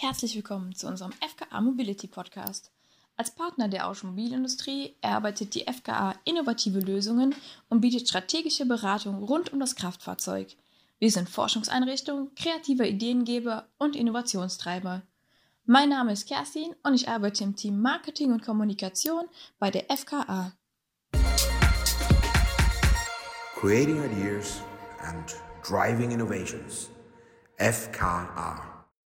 Herzlich willkommen zu unserem FKA Mobility Podcast. Als Partner der Automobilindustrie erarbeitet die FKA innovative Lösungen und bietet strategische Beratung rund um das Kraftfahrzeug. Wir sind Forschungseinrichtung, kreativer Ideengeber und Innovationstreiber. Mein Name ist Kerstin und ich arbeite im Team Marketing und Kommunikation bei der FKA. Creating Ideas and Driving Innovations. FKA.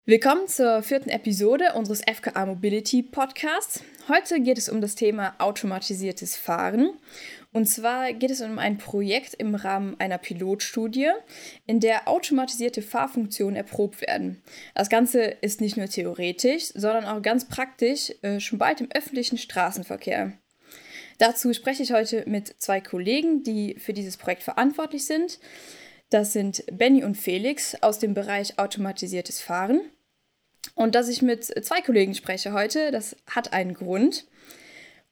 Willkommen zur vierten Episode unseres FKA Mobility Podcasts. Heute geht es um das Thema automatisiertes Fahren. Und zwar geht es um ein Projekt im Rahmen einer Pilotstudie, in der automatisierte Fahrfunktionen erprobt werden. Das Ganze ist nicht nur theoretisch, sondern auch ganz praktisch äh, schon bald im öffentlichen Straßenverkehr. Dazu spreche ich heute mit zwei Kollegen, die für dieses Projekt verantwortlich sind. Das sind Benny und Felix aus dem Bereich automatisiertes Fahren. Und dass ich mit zwei Kollegen spreche heute, das hat einen Grund.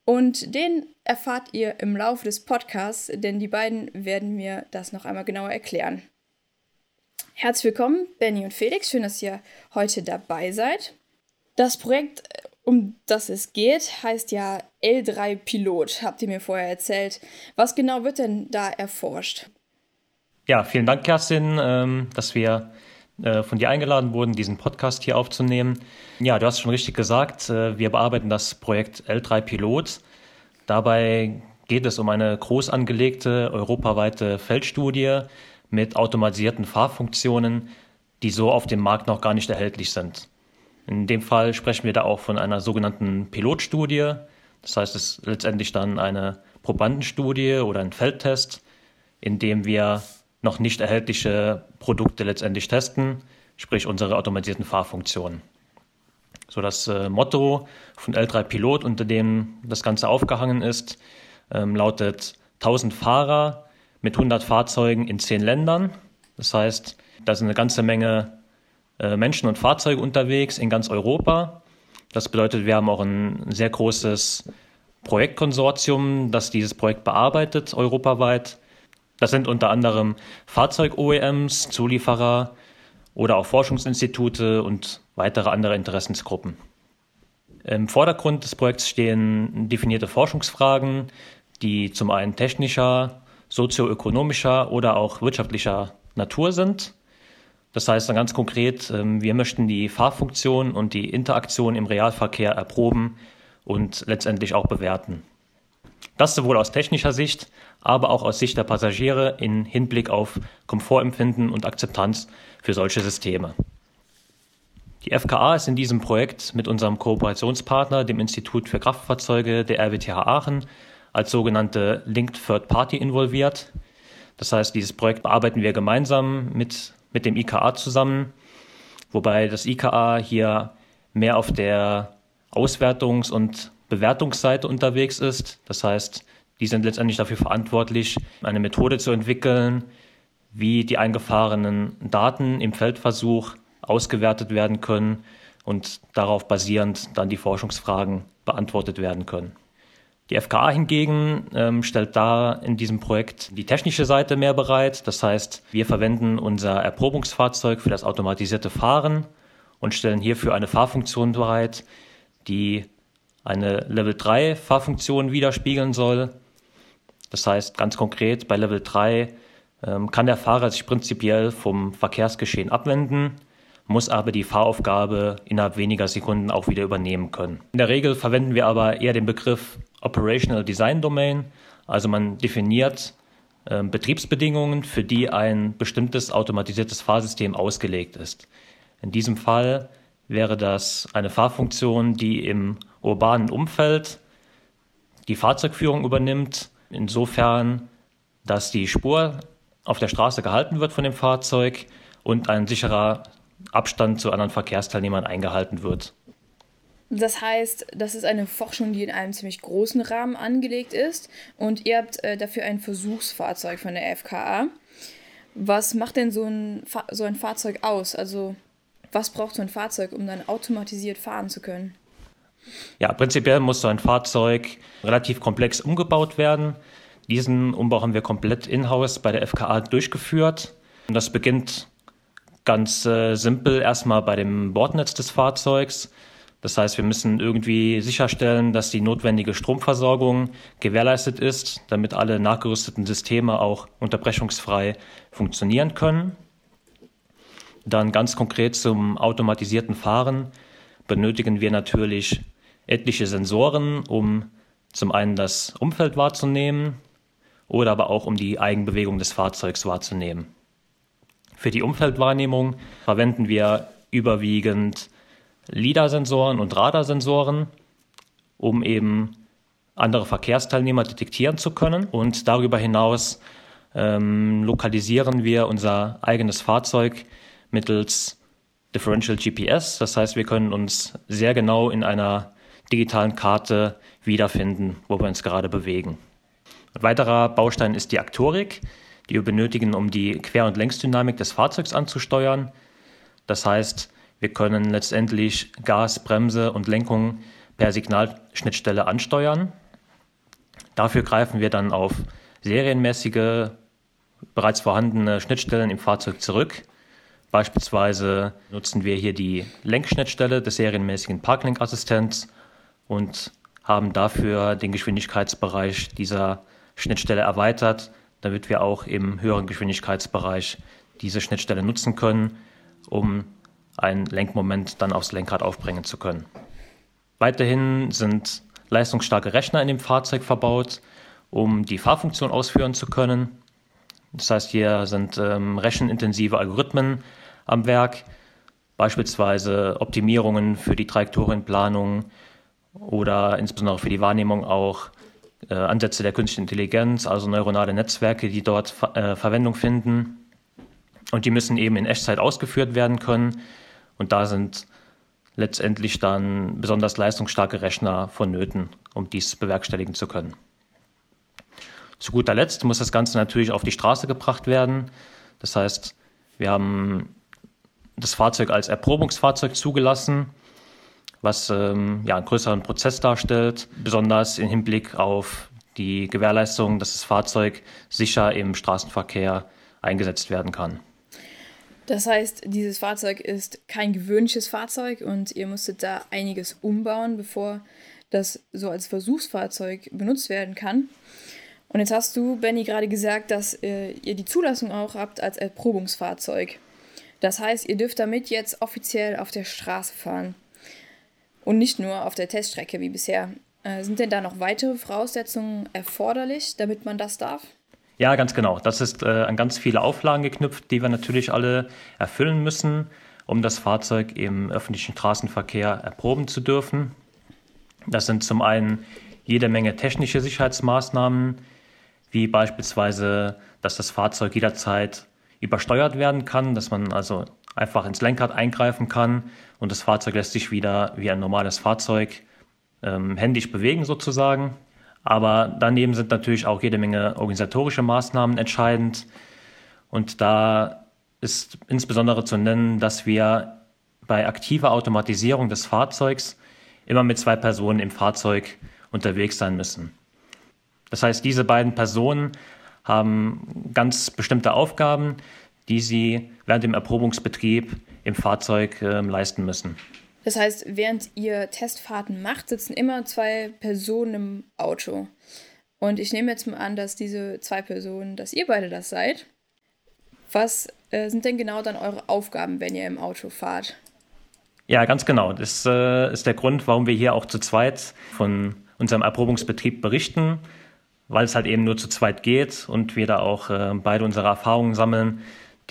Und den erfahrt ihr im Laufe des Podcasts, denn die beiden werden mir das noch einmal genauer erklären. Herzlich willkommen, Benny und Felix. Schön, dass ihr heute dabei seid. Das Projekt, um das es geht, heißt ja L3 Pilot, habt ihr mir vorher erzählt. Was genau wird denn da erforscht? Ja, vielen Dank, Kerstin, ähm, dass wir äh, von dir eingeladen wurden, diesen Podcast hier aufzunehmen. Ja, du hast schon richtig gesagt, äh, wir bearbeiten das Projekt L3 Pilot. Dabei geht es um eine groß angelegte europaweite Feldstudie mit automatisierten Fahrfunktionen, die so auf dem Markt noch gar nicht erhältlich sind. In dem Fall sprechen wir da auch von einer sogenannten Pilotstudie. Das heißt, es ist letztendlich dann eine Probandenstudie oder ein Feldtest, in dem wir noch nicht erhältliche Produkte letztendlich testen, sprich unsere automatisierten Fahrfunktionen. So das äh, Motto von L3 Pilot, unter dem das Ganze aufgehangen ist, ähm, lautet 1000 Fahrer mit 100 Fahrzeugen in 10 Ländern. Das heißt, da sind eine ganze Menge äh, Menschen und Fahrzeuge unterwegs in ganz Europa. Das bedeutet, wir haben auch ein sehr großes Projektkonsortium, das dieses Projekt bearbeitet, europaweit. Das sind unter anderem Fahrzeug-OEMs, Zulieferer oder auch Forschungsinstitute und weitere andere Interessensgruppen. Im Vordergrund des Projekts stehen definierte Forschungsfragen, die zum einen technischer, sozioökonomischer oder auch wirtschaftlicher Natur sind. Das heißt dann ganz konkret, ähm, wir möchten die Fahrfunktion und die Interaktion im Realverkehr erproben und letztendlich auch bewerten. Das sowohl aus technischer Sicht, aber auch aus Sicht der Passagiere in Hinblick auf Komfortempfinden und Akzeptanz für solche Systeme. Die FKA ist in diesem Projekt mit unserem Kooperationspartner, dem Institut für Kraftfahrzeuge der RWTH Aachen, als sogenannte Linked Third Party involviert. Das heißt, dieses Projekt bearbeiten wir gemeinsam mit, mit dem IKA zusammen, wobei das IKA hier mehr auf der Auswertungs- und Bewertungsseite unterwegs ist. Das heißt, die sind letztendlich dafür verantwortlich, eine Methode zu entwickeln, wie die eingefahrenen Daten im Feldversuch ausgewertet werden können und darauf basierend dann die Forschungsfragen beantwortet werden können. Die FKA hingegen ähm, stellt da in diesem Projekt die technische Seite mehr bereit. Das heißt, wir verwenden unser Erprobungsfahrzeug für das automatisierte Fahren und stellen hierfür eine Fahrfunktion bereit, die eine Level 3 Fahrfunktion widerspiegeln soll das heißt ganz konkret, bei Level 3 ähm, kann der Fahrer sich prinzipiell vom Verkehrsgeschehen abwenden, muss aber die Fahraufgabe innerhalb weniger Sekunden auch wieder übernehmen können. In der Regel verwenden wir aber eher den Begriff Operational Design Domain, also man definiert äh, Betriebsbedingungen, für die ein bestimmtes automatisiertes Fahrsystem ausgelegt ist. In diesem Fall wäre das eine Fahrfunktion, die im urbanen Umfeld die Fahrzeugführung übernimmt insofern, dass die Spur auf der Straße gehalten wird von dem Fahrzeug und ein sicherer Abstand zu anderen Verkehrsteilnehmern eingehalten wird. Das heißt, das ist eine Forschung, die in einem ziemlich großen Rahmen angelegt ist und ihr habt äh, dafür ein Versuchsfahrzeug von der FKA. Was macht denn so ein, so ein Fahrzeug aus? Also was braucht so ein Fahrzeug, um dann automatisiert fahren zu können? Ja, prinzipiell muss so ein Fahrzeug relativ komplex umgebaut werden. Diesen Umbau haben wir komplett in-house bei der FKA durchgeführt. Und das beginnt Ganz äh, simpel erstmal bei dem Bordnetz des Fahrzeugs. Das heißt, wir müssen irgendwie sicherstellen, dass die notwendige Stromversorgung gewährleistet ist, damit alle nachgerüsteten Systeme auch unterbrechungsfrei funktionieren können. Dann ganz konkret zum automatisierten Fahren benötigen wir natürlich etliche Sensoren, um zum einen das Umfeld wahrzunehmen oder aber auch um die Eigenbewegung des Fahrzeugs wahrzunehmen. Für die Umfeldwahrnehmung verwenden wir überwiegend LIDAR-Sensoren und Radarsensoren, um eben andere Verkehrsteilnehmer detektieren zu können. Und darüber hinaus ähm, lokalisieren wir unser eigenes Fahrzeug mittels Differential GPS. Das heißt, wir können uns sehr genau in einer digitalen Karte wiederfinden, wo wir uns gerade bewegen. Ein weiterer Baustein ist die Aktorik, die wir benötigen, um die Quer- und Längsdynamik des Fahrzeugs anzusteuern. Das heißt, wir können letztendlich Gas, Bremse und Lenkung per Signalschnittstelle ansteuern. Dafür greifen wir dann auf serienmäßige, bereits vorhandene Schnittstellen im Fahrzeug zurück. Beispielsweise nutzen wir hier die Lenkschnittstelle des serienmäßigen Parklenkassistents und haben dafür den Geschwindigkeitsbereich dieser Schnittstelle erweitert, damit wir auch im höheren Geschwindigkeitsbereich diese Schnittstelle nutzen können, um ein Lenkmoment dann aufs Lenkrad aufbringen zu können. Weiterhin sind leistungsstarke Rechner in dem Fahrzeug verbaut, um die Fahrfunktion ausführen zu können. Das heißt, hier sind ähm, rechenintensive Algorithmen am Werk, beispielsweise Optimierungen für die Trajektorienplanung oder insbesondere für die Wahrnehmung auch äh, Ansätze der künstlichen Intelligenz, also neuronale Netzwerke, die dort äh, Verwendung finden. Und die müssen eben in Echtzeit ausgeführt werden können, und da sind letztendlich dann besonders leistungsstarke Rechner vonnöten, um dies bewerkstelligen zu können. Zu guter Letzt muss das Ganze natürlich auf die Straße gebracht werden. Das heißt, wir haben das Fahrzeug als Erprobungsfahrzeug zugelassen, was ähm, ja, einen größeren Prozess darstellt, besonders im Hinblick auf die Gewährleistung, dass das Fahrzeug sicher im Straßenverkehr eingesetzt werden kann. Das heißt, dieses Fahrzeug ist kein gewöhnliches Fahrzeug und ihr musstet da einiges umbauen, bevor das so als Versuchsfahrzeug benutzt werden kann. Und jetzt hast du, Benny, gerade gesagt, dass äh, ihr die Zulassung auch habt als Erprobungsfahrzeug. Das heißt, ihr dürft damit jetzt offiziell auf der Straße fahren. Und nicht nur auf der Teststrecke wie bisher. Äh, sind denn da noch weitere Voraussetzungen erforderlich, damit man das darf? Ja, ganz genau. Das ist äh, an ganz viele Auflagen geknüpft, die wir natürlich alle erfüllen müssen, um das Fahrzeug im öffentlichen Straßenverkehr erproben zu dürfen. Das sind zum einen jede Menge technische Sicherheitsmaßnahmen, wie beispielsweise, dass das Fahrzeug jederzeit übersteuert werden kann, dass man also einfach ins Lenkrad eingreifen kann und das Fahrzeug lässt sich wieder wie ein normales Fahrzeug ähm, händisch bewegen sozusagen. Aber daneben sind natürlich auch jede Menge organisatorische Maßnahmen entscheidend. Und da ist insbesondere zu nennen, dass wir bei aktiver Automatisierung des Fahrzeugs immer mit zwei Personen im Fahrzeug unterwegs sein müssen. Das heißt, diese beiden Personen haben ganz bestimmte Aufgaben, die sie während dem Erprobungsbetrieb im Fahrzeug äh, leisten müssen. Das heißt, während ihr Testfahrten macht, sitzen immer zwei Personen im Auto. Und ich nehme jetzt mal an, dass diese zwei Personen, dass ihr beide das seid. Was äh, sind denn genau dann eure Aufgaben, wenn ihr im Auto fahrt? Ja, ganz genau. Das äh, ist der Grund, warum wir hier auch zu zweit von unserem Erprobungsbetrieb berichten, weil es halt eben nur zu zweit geht und wir da auch äh, beide unsere Erfahrungen sammeln,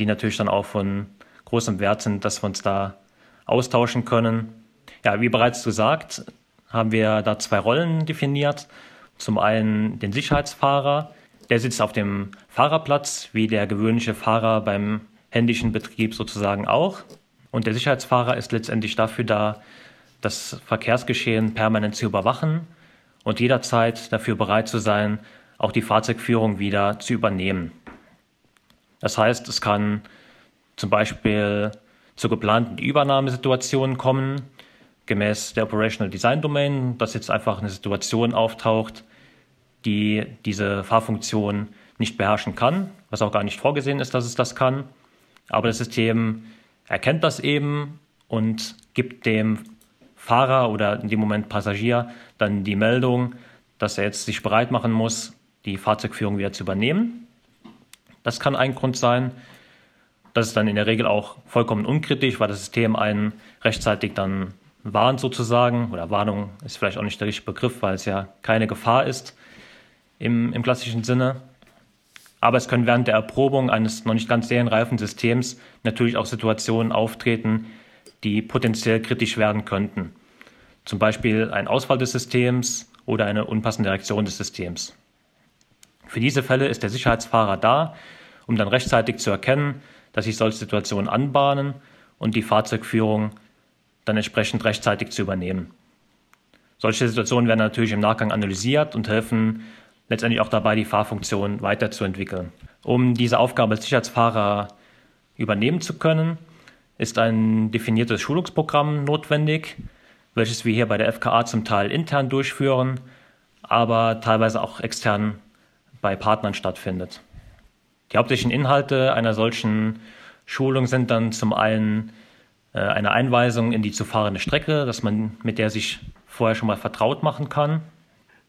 die natürlich dann auch von großem Wert sind, dass wir uns da austauschen können. Ja, wie bereits gesagt, haben wir da zwei Rollen definiert. Zum einen den Sicherheitsfahrer, der sitzt auf dem Fahrerplatz, wie der gewöhnliche Fahrer beim händischen Betrieb sozusagen auch. Und der Sicherheitsfahrer ist letztendlich dafür da, das Verkehrsgeschehen permanent zu überwachen und jederzeit dafür bereit zu sein, auch die Fahrzeugführung wieder zu übernehmen. Das heißt, es kann zum Beispiel zu geplanten Übernahmesituationen kommen, gemäß der Operational Design Domain, dass jetzt einfach eine Situation auftaucht, die diese Fahrfunktion nicht beherrschen kann, was auch gar nicht vorgesehen ist, dass es das kann. Aber das System erkennt das eben und gibt dem Fahrer oder in dem Moment Passagier dann die Meldung, dass er jetzt sich bereit machen muss, die Fahrzeugführung wieder zu übernehmen. Das kann ein Grund sein. Das ist dann in der Regel auch vollkommen unkritisch, weil das System einen rechtzeitig dann warnt sozusagen. Oder Warnung ist vielleicht auch nicht der richtige Begriff, weil es ja keine Gefahr ist im, im klassischen Sinne. Aber es können während der Erprobung eines noch nicht ganz serienreifen Systems natürlich auch Situationen auftreten, die potenziell kritisch werden könnten. Zum Beispiel ein Ausfall des Systems oder eine unpassende Reaktion des Systems. Für diese Fälle ist der Sicherheitsfahrer da, um dann rechtzeitig zu erkennen, dass sich solche Situationen anbahnen und die Fahrzeugführung dann entsprechend rechtzeitig zu übernehmen. Solche Situationen werden natürlich im Nachgang analysiert und helfen letztendlich auch dabei, die Fahrfunktion weiterzuentwickeln. Um diese Aufgabe als Sicherheitsfahrer übernehmen zu können, ist ein definiertes Schulungsprogramm notwendig, welches wir hier bei der FKA zum Teil intern durchführen, aber teilweise auch extern bei Partnern stattfindet. Die hauptsächlichen Inhalte einer solchen Schulung sind dann zum einen äh, eine Einweisung in die zu fahrende Strecke, dass man mit der sich vorher schon mal vertraut machen kann.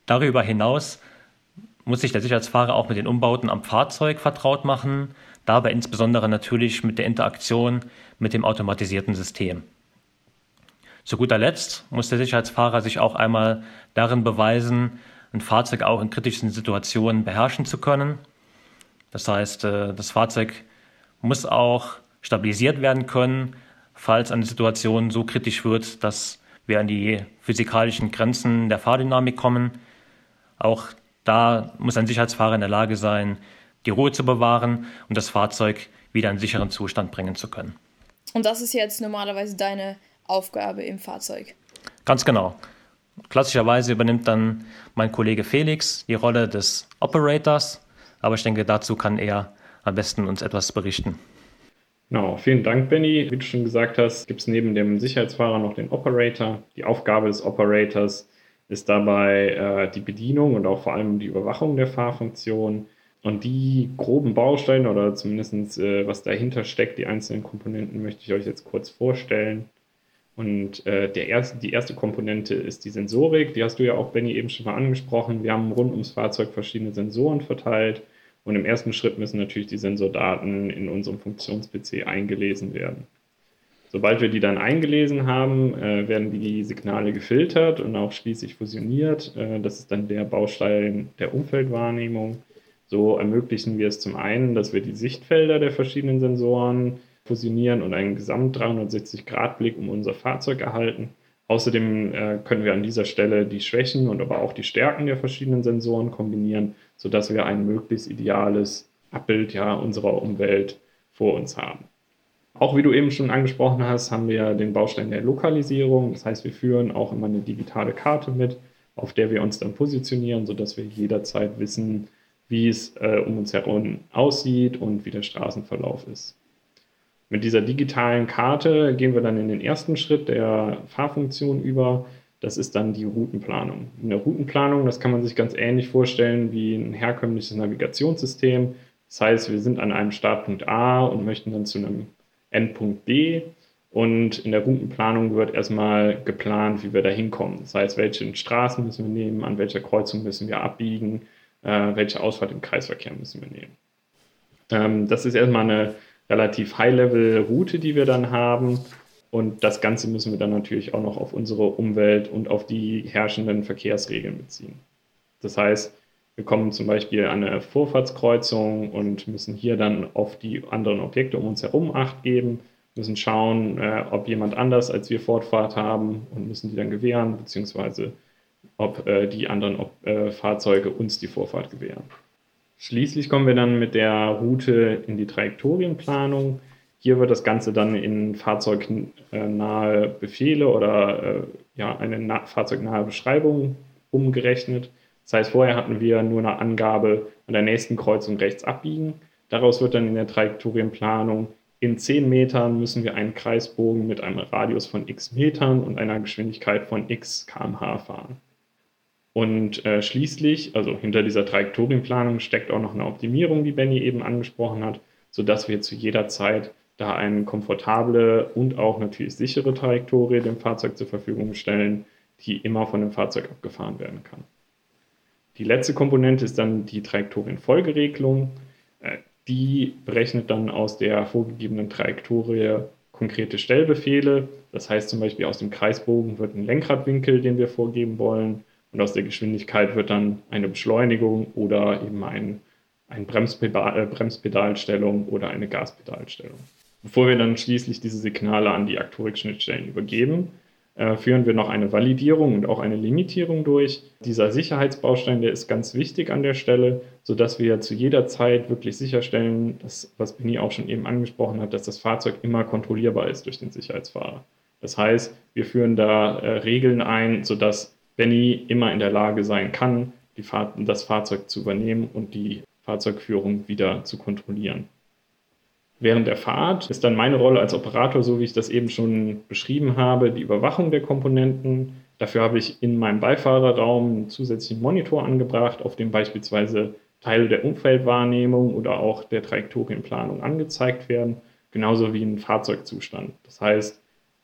Darüber hinaus muss sich der Sicherheitsfahrer auch mit den Umbauten am Fahrzeug vertraut machen, dabei insbesondere natürlich mit der Interaktion mit dem automatisierten System. Zu guter Letzt muss der Sicherheitsfahrer sich auch einmal darin beweisen, ein Fahrzeug auch in kritischen Situationen beherrschen zu können. Das heißt, äh, das Fahrzeug muss auch stabilisiert werden können, falls eine Situation so kritisch wird, dass wir an die physikalischen Grenzen der Fahrdynamik kommen. Auch da muss ein Sicherheitsfahrer in der Lage sein, die Ruhe zu bewahren und das Fahrzeug wieder in sicheren Zustand bringen zu können. Und das ist jetzt normalerweise deine Aufgabe im Fahrzeug. Ganz genau. Klassischerweise übernimmt dann mein Kollege Felix die Rolle des Operators, aber ich denke, dazu kann er am besten uns etwas berichten. Genau, vielen Dank, Benny. Wie du schon gesagt hast, gibt es neben dem Sicherheitsfahrer noch den Operator. Die Aufgabe des Operators ist dabei äh, die Bedienung und auch vor allem die Überwachung der Fahrfunktion. Und die groben Bausteine oder zumindest äh, was dahinter steckt, die einzelnen Komponenten, möchte ich euch jetzt kurz vorstellen. Und äh, der erste, die erste Komponente ist die Sensorik. Die hast du ja auch, Benny, eben schon mal angesprochen. Wir haben rund ums Fahrzeug verschiedene Sensoren verteilt. Und im ersten Schritt müssen natürlich die Sensordaten in unserem Funktions-PC eingelesen werden. Sobald wir die dann eingelesen haben, äh, werden die Signale gefiltert und auch schließlich fusioniert. Äh, das ist dann der Baustein der Umfeldwahrnehmung. So ermöglichen wir es zum einen, dass wir die Sichtfelder der verschiedenen Sensoren fusionieren und einen Gesamt 360-Grad-Blick um unser Fahrzeug erhalten. Außerdem äh, können wir an dieser Stelle die Schwächen und aber auch die Stärken der verschiedenen Sensoren kombinieren, sodass wir ein möglichst ideales Abbild ja, unserer Umwelt vor uns haben. Auch wie du eben schon angesprochen hast, haben wir den Baustein der Lokalisierung. Das heißt, wir führen auch immer eine digitale Karte mit, auf der wir uns dann positionieren, sodass wir jederzeit wissen, wie es äh, um uns herum aussieht und wie der Straßenverlauf ist. Mit dieser digitalen Karte gehen wir dann in den ersten Schritt der Fahrfunktion über. Das ist dann die Routenplanung. In der Routenplanung, das kann man sich ganz ähnlich vorstellen wie ein herkömmliches Navigationssystem. Das heißt, wir sind an einem Startpunkt A und möchten dann zu einem Endpunkt B. Und in der Routenplanung wird erstmal geplant, wie wir da hinkommen. Das heißt, welche Straßen müssen wir nehmen, an welcher Kreuzung müssen wir abbiegen, äh, welche Ausfahrt im Kreisverkehr müssen wir nehmen. Ähm, das ist erstmal eine relativ High-Level-Route, die wir dann haben. Und das Ganze müssen wir dann natürlich auch noch auf unsere Umwelt und auf die herrschenden Verkehrsregeln beziehen. Das heißt, wir kommen zum Beispiel an eine Vorfahrtskreuzung und müssen hier dann auf die anderen Objekte um uns herum Acht geben, müssen schauen, äh, ob jemand anders als wir Fortfahrt haben und müssen die dann gewähren, beziehungsweise ob äh, die anderen ob, äh, Fahrzeuge uns die Vorfahrt gewähren. Schließlich kommen wir dann mit der Route in die Trajektorienplanung. Hier wird das Ganze dann in fahrzeugnahe Befehle oder äh, ja, eine fahrzeugnahe Beschreibung umgerechnet. Das heißt, vorher hatten wir nur eine Angabe an der nächsten Kreuzung rechts abbiegen. Daraus wird dann in der Trajektorienplanung in 10 Metern müssen wir einen Kreisbogen mit einem Radius von x Metern und einer Geschwindigkeit von x kmh fahren. Und äh, schließlich, also hinter dieser Trajektorienplanung steckt auch noch eine Optimierung, die Benny eben angesprochen hat, sodass wir zu jeder Zeit da eine komfortable und auch natürlich sichere Trajektorie dem Fahrzeug zur Verfügung stellen, die immer von dem Fahrzeug abgefahren werden kann. Die letzte Komponente ist dann die Trajektorienfolgeregelung. Äh, die berechnet dann aus der vorgegebenen Trajektorie konkrete Stellbefehle. Das heißt zum Beispiel aus dem Kreisbogen wird ein Lenkradwinkel, den wir vorgeben wollen. Und aus der Geschwindigkeit wird dann eine Beschleunigung oder eben ein, ein Bremspedal, äh, Bremspedalstellung oder eine Gaspedalstellung. Bevor wir dann schließlich diese Signale an die Aktorik-Schnittstellen übergeben, äh, führen wir noch eine Validierung und auch eine Limitierung durch. Dieser Sicherheitsbaustein, der ist ganz wichtig an der Stelle, sodass wir zu jeder Zeit wirklich sicherstellen, dass, was Benny auch schon eben angesprochen hat, dass das Fahrzeug immer kontrollierbar ist durch den Sicherheitsfahrer. Das heißt, wir führen da äh, Regeln ein, sodass Benny immer in der Lage sein kann, Fahr das Fahrzeug zu übernehmen und die Fahrzeugführung wieder zu kontrollieren. Während der Fahrt ist dann meine Rolle als Operator, so wie ich das eben schon beschrieben habe, die Überwachung der Komponenten. Dafür habe ich in meinem Beifahrerraum einen zusätzlichen Monitor angebracht, auf dem beispielsweise Teile der Umfeldwahrnehmung oder auch der Trajektorienplanung angezeigt werden, genauso wie ein Fahrzeugzustand. Das heißt,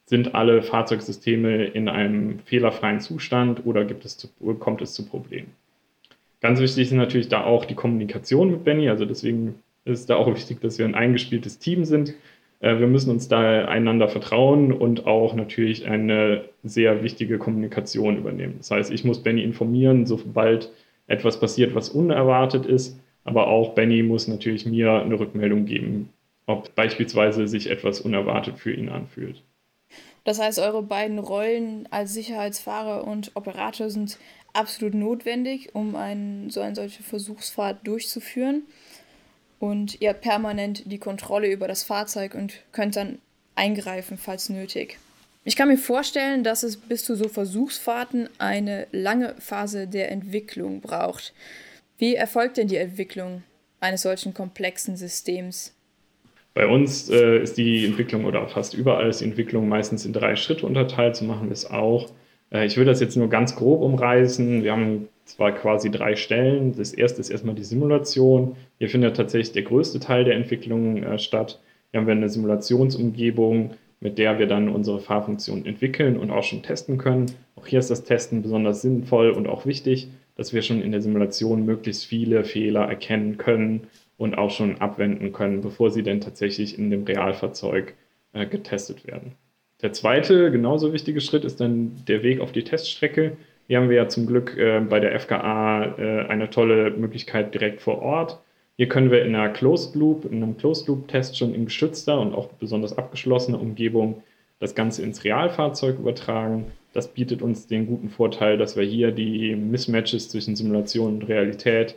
sind alle Fahrzeugsysteme in einem fehlerfreien Zustand oder gibt es zu, kommt es zu Problemen? Ganz wichtig ist natürlich da auch die Kommunikation mit Benny, also deswegen ist da auch wichtig, dass wir ein eingespieltes Team sind. Äh, wir müssen uns da einander vertrauen und auch natürlich eine sehr wichtige Kommunikation übernehmen. Das heißt, ich muss Benny informieren, sobald etwas passiert, was unerwartet ist. Aber auch Benny muss natürlich mir eine Rückmeldung geben, ob beispielsweise sich etwas unerwartet für ihn anfühlt. Das heißt, eure beiden Rollen als Sicherheitsfahrer und Operator sind absolut notwendig, um ein, so eine solche Versuchsfahrt durchzuführen und ihr habt permanent die Kontrolle über das Fahrzeug und könnt dann eingreifen, falls nötig. Ich kann mir vorstellen, dass es bis zu so Versuchsfahrten eine lange Phase der Entwicklung braucht. Wie erfolgt denn die Entwicklung eines solchen komplexen Systems? Bei uns äh, ist die Entwicklung oder fast überall ist die Entwicklung meistens in drei Schritte unterteilt. So machen wir es auch. Äh, ich will das jetzt nur ganz grob umreißen. Wir haben zwar quasi drei Stellen. Das erste ist erstmal die Simulation. Hier findet tatsächlich der größte Teil der Entwicklung äh, statt. Hier haben wir eine Simulationsumgebung, mit der wir dann unsere Fahrfunktion entwickeln und auch schon testen können. Auch hier ist das Testen besonders sinnvoll und auch wichtig, dass wir schon in der Simulation möglichst viele Fehler erkennen können und auch schon abwenden können, bevor sie dann tatsächlich in dem Realfahrzeug äh, getestet werden. Der zweite, genauso wichtige Schritt ist dann der Weg auf die Teststrecke. Hier haben wir ja zum Glück äh, bei der FKA äh, eine tolle Möglichkeit direkt vor Ort. Hier können wir in einer Closed Loop, in einem Closed Loop Test schon in geschützter und auch besonders abgeschlossener Umgebung das Ganze ins Realfahrzeug übertragen. Das bietet uns den guten Vorteil, dass wir hier die Mismatches zwischen Simulation und Realität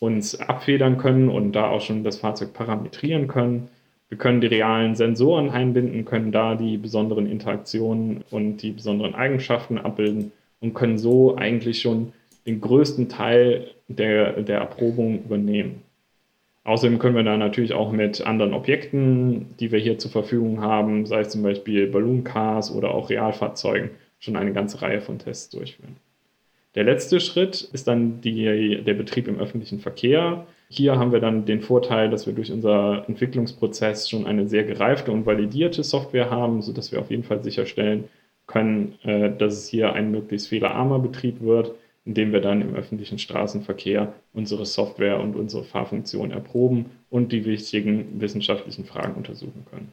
uns abfedern können und da auch schon das Fahrzeug parametrieren können. Wir können die realen Sensoren einbinden, können da die besonderen Interaktionen und die besonderen Eigenschaften abbilden und können so eigentlich schon den größten Teil der, der Erprobung übernehmen. Außerdem können wir da natürlich auch mit anderen Objekten, die wir hier zur Verfügung haben, sei es zum Beispiel Balloon-Cars oder auch Realfahrzeugen, schon eine ganze Reihe von Tests durchführen. Der letzte Schritt ist dann die, der Betrieb im öffentlichen Verkehr. Hier haben wir dann den Vorteil, dass wir durch unser Entwicklungsprozess schon eine sehr gereifte und validierte Software haben, sodass wir auf jeden Fall sicherstellen können, äh, dass es hier ein möglichst fehlerarmer Betrieb wird, indem wir dann im öffentlichen Straßenverkehr unsere Software und unsere Fahrfunktion erproben und die wichtigen wissenschaftlichen Fragen untersuchen können.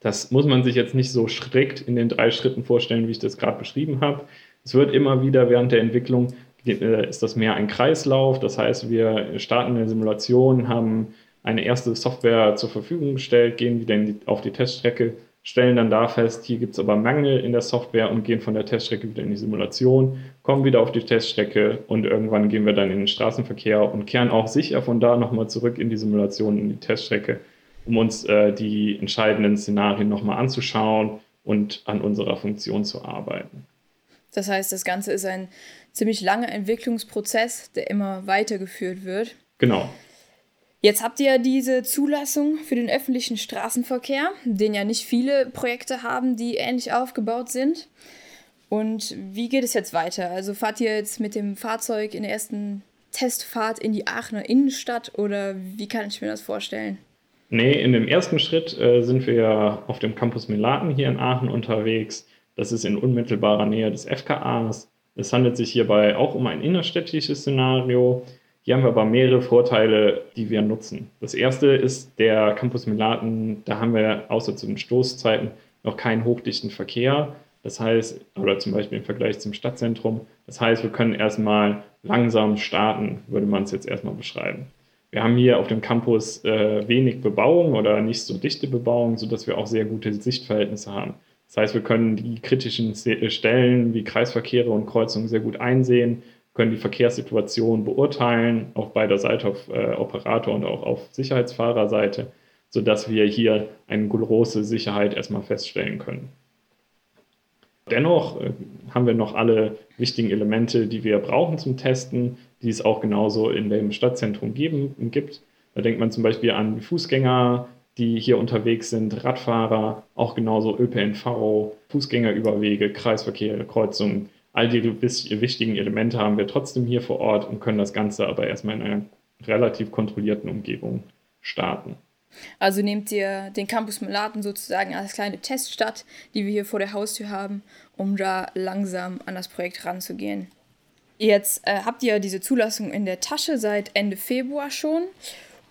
Das muss man sich jetzt nicht so strikt in den drei Schritten vorstellen, wie ich das gerade beschrieben habe. Es wird immer wieder während der Entwicklung äh, ist das mehr ein Kreislauf. Das heißt, wir starten eine Simulation, haben eine erste Software zur Verfügung gestellt, gehen wieder die, auf die Teststrecke, stellen dann da fest, hier gibt es aber Mangel in der Software und gehen von der Teststrecke wieder in die Simulation, kommen wieder auf die Teststrecke und irgendwann gehen wir dann in den Straßenverkehr und kehren auch sicher von da nochmal zurück in die Simulation, in die Teststrecke, um uns äh, die entscheidenden Szenarien nochmal anzuschauen und an unserer Funktion zu arbeiten. Das heißt, das Ganze ist ein ziemlich langer Entwicklungsprozess, der immer weitergeführt wird. Genau. Jetzt habt ihr diese Zulassung für den öffentlichen Straßenverkehr, den ja nicht viele Projekte haben, die ähnlich aufgebaut sind. Und wie geht es jetzt weiter? Also fahrt ihr jetzt mit dem Fahrzeug in der ersten Testfahrt in die Aachener Innenstadt oder wie kann ich mir das vorstellen? Nee, in dem ersten Schritt äh, sind wir auf dem Campus Melaten hier in Aachen unterwegs. Das ist in unmittelbarer Nähe des FKAs. Es handelt sich hierbei auch um ein innerstädtisches Szenario. Hier haben wir aber mehrere Vorteile, die wir nutzen. Das erste ist der Campus Melaten, da haben wir außer zu den Stoßzeiten noch keinen hochdichten Verkehr. Das heißt, oder zum Beispiel im Vergleich zum Stadtzentrum. Das heißt, wir können erstmal langsam starten, würde man es jetzt erstmal beschreiben. Wir haben hier auf dem Campus äh, wenig Bebauung oder nicht so dichte Bebauung, sodass wir auch sehr gute Sichtverhältnisse haben. Das heißt, wir können die kritischen äh, Stellen wie Kreisverkehre und Kreuzungen sehr gut einsehen, können die Verkehrssituation beurteilen, auf beider Seite, auf äh, Operator- und auch auf Sicherheitsfahrerseite, sodass wir hier eine große Sicherheit erstmal feststellen können. Dennoch äh, haben wir noch alle wichtigen Elemente, die wir brauchen zum Testen, die es auch genauso in dem Stadtzentrum geben, gibt. Da denkt man zum Beispiel an Fußgänger, die hier unterwegs sind, Radfahrer, auch genauso ÖPNV, Fußgängerüberwege, Kreisverkehr, Kreuzungen. All die wichtigen Elemente haben wir trotzdem hier vor Ort und können das Ganze aber erstmal in einer relativ kontrollierten Umgebung starten. Also nehmt ihr den Campus Melaten sozusagen als kleine Teststadt, die wir hier vor der Haustür haben, um da langsam an das Projekt ranzugehen. Jetzt äh, habt ihr diese Zulassung in der Tasche seit Ende Februar schon.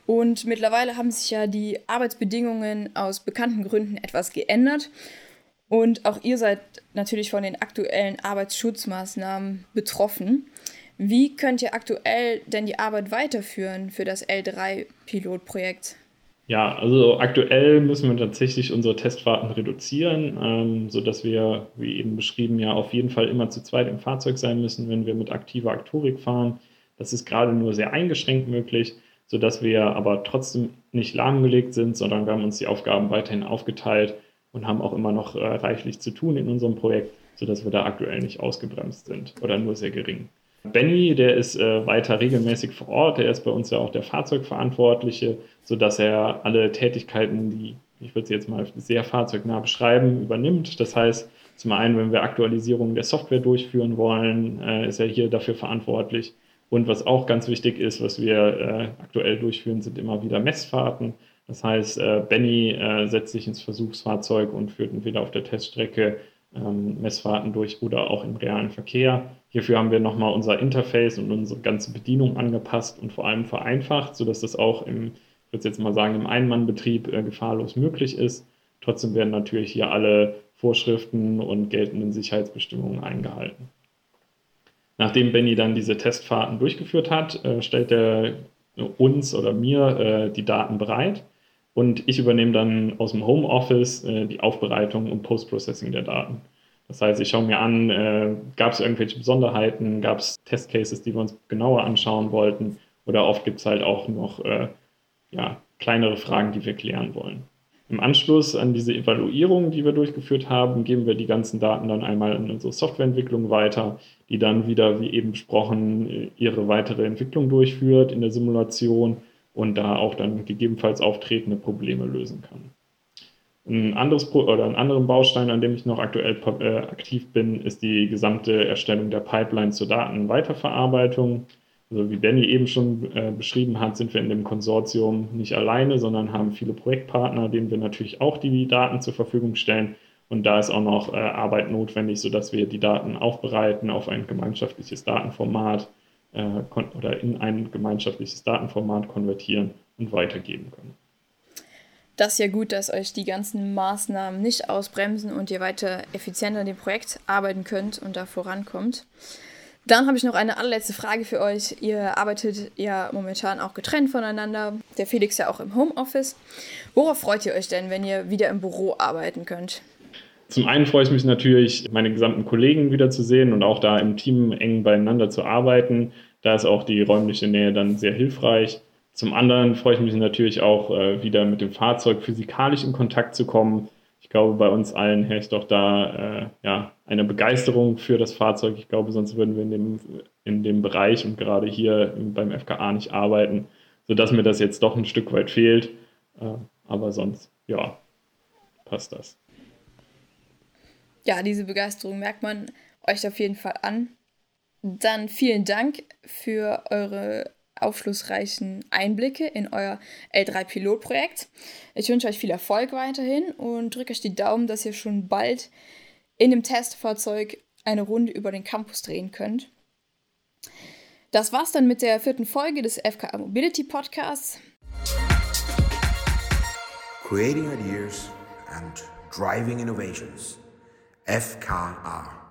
Und mittlerweile haben sich ja die Arbeitsbedingungen aus bekannten Gründen etwas geändert. Und auch ihr seid natürlich von den aktuellen Arbeitsschutzmaßnahmen betroffen. Wie könnt ihr aktuell denn die Arbeit weiterführen für das L3-Pilotprojekt? Ja, also aktuell müssen wir tatsächlich unsere Testfahrten reduzieren, ähm, sodass wir, wie eben beschrieben, ja auf jeden Fall immer zu zweit im Fahrzeug sein müssen, wenn wir mit aktiver Aktorik fahren. Das ist gerade nur sehr eingeschränkt möglich, sodass wir aber trotzdem nicht lahmgelegt sind, sondern wir haben uns die Aufgaben weiterhin aufgeteilt und haben auch immer noch äh, reichlich zu tun in unserem Projekt, sodass wir da aktuell nicht ausgebremst sind oder nur sehr gering. Benny, der ist äh, weiter regelmäßig vor Ort, der ist bei uns ja auch der Fahrzeugverantwortliche, sodass er alle Tätigkeiten, die, ich würde sie jetzt mal sehr fahrzeugnah beschreiben, übernimmt. Das heißt, zum einen, wenn wir Aktualisierungen der Software durchführen wollen, äh, ist er hier dafür verantwortlich. Und was auch ganz wichtig ist, was wir äh, aktuell durchführen, sind immer wieder Messfahrten. Das heißt, äh, Benny äh, setzt sich ins Versuchsfahrzeug und führt entweder auf der Teststrecke ähm, Messfahrten durch oder auch im realen Verkehr. Hierfür haben wir nochmal unser Interface und unsere ganze Bedienung angepasst und vor allem vereinfacht, sodass das auch im, ich würde jetzt mal sagen, im Einmannbetrieb äh, gefahrlos möglich ist. Trotzdem werden natürlich hier alle Vorschriften und geltenden Sicherheitsbestimmungen eingehalten. Nachdem Benny dann diese Testfahrten durchgeführt hat, äh, stellt er uns oder mir äh, die Daten bereit und ich übernehme dann aus dem Homeoffice äh, die Aufbereitung und Post-Processing der Daten. Das heißt, ich schaue mir an, äh, gab es irgendwelche Besonderheiten, gab es Testcases, die wir uns genauer anschauen wollten, oder oft gibt es halt auch noch äh, ja, kleinere Fragen, die wir klären wollen. Im Anschluss an diese Evaluierung, die wir durchgeführt haben, geben wir die ganzen Daten dann einmal in unsere Softwareentwicklung weiter, die dann wieder, wie eben besprochen, ihre weitere Entwicklung durchführt in der Simulation und da auch dann gegebenenfalls auftretende Probleme lösen kann. Ein anderes oder einen anderen Baustein, an dem ich noch aktuell äh, aktiv bin, ist die gesamte Erstellung der Pipeline zur Datenweiterverarbeitung. Also wie Benny eben schon äh, beschrieben hat, sind wir in dem Konsortium nicht alleine, sondern haben viele Projektpartner, denen wir natürlich auch die Daten zur Verfügung stellen. Und da ist auch noch äh, Arbeit notwendig, sodass wir die Daten aufbereiten auf ein gemeinschaftliches Datenformat äh, oder in ein gemeinschaftliches Datenformat konvertieren und weitergeben können. Das ist ja gut, dass euch die ganzen Maßnahmen nicht ausbremsen und ihr weiter effizienter an dem Projekt arbeiten könnt und da vorankommt. Dann habe ich noch eine allerletzte Frage für euch. Ihr arbeitet ja momentan auch getrennt voneinander. Der Felix ja auch im Homeoffice. Worauf freut ihr euch denn, wenn ihr wieder im Büro arbeiten könnt? Zum einen freue ich mich natürlich, meine gesamten Kollegen wiederzusehen und auch da im Team eng beieinander zu arbeiten. Da ist auch die räumliche Nähe dann sehr hilfreich. Zum anderen freue ich mich natürlich auch, äh, wieder mit dem Fahrzeug physikalisch in Kontakt zu kommen. Ich glaube, bei uns allen herrscht doch da äh, ja, eine Begeisterung für das Fahrzeug. Ich glaube, sonst würden wir in dem, in dem Bereich und gerade hier beim FKA nicht arbeiten, sodass mir das jetzt doch ein Stück weit fehlt. Äh, aber sonst, ja, passt das ja, diese Begeisterung merkt man euch auf jeden Fall an. Dann vielen Dank für eure aufschlussreichen Einblicke in euer L3-Pilotprojekt. Ich wünsche euch viel Erfolg weiterhin und drücke euch die Daumen, dass ihr schon bald in dem Testfahrzeug eine Runde über den Campus drehen könnt. Das war's dann mit der vierten Folge des FKA Mobility Podcasts. Creating Ideas and Driving Innovations. FKA.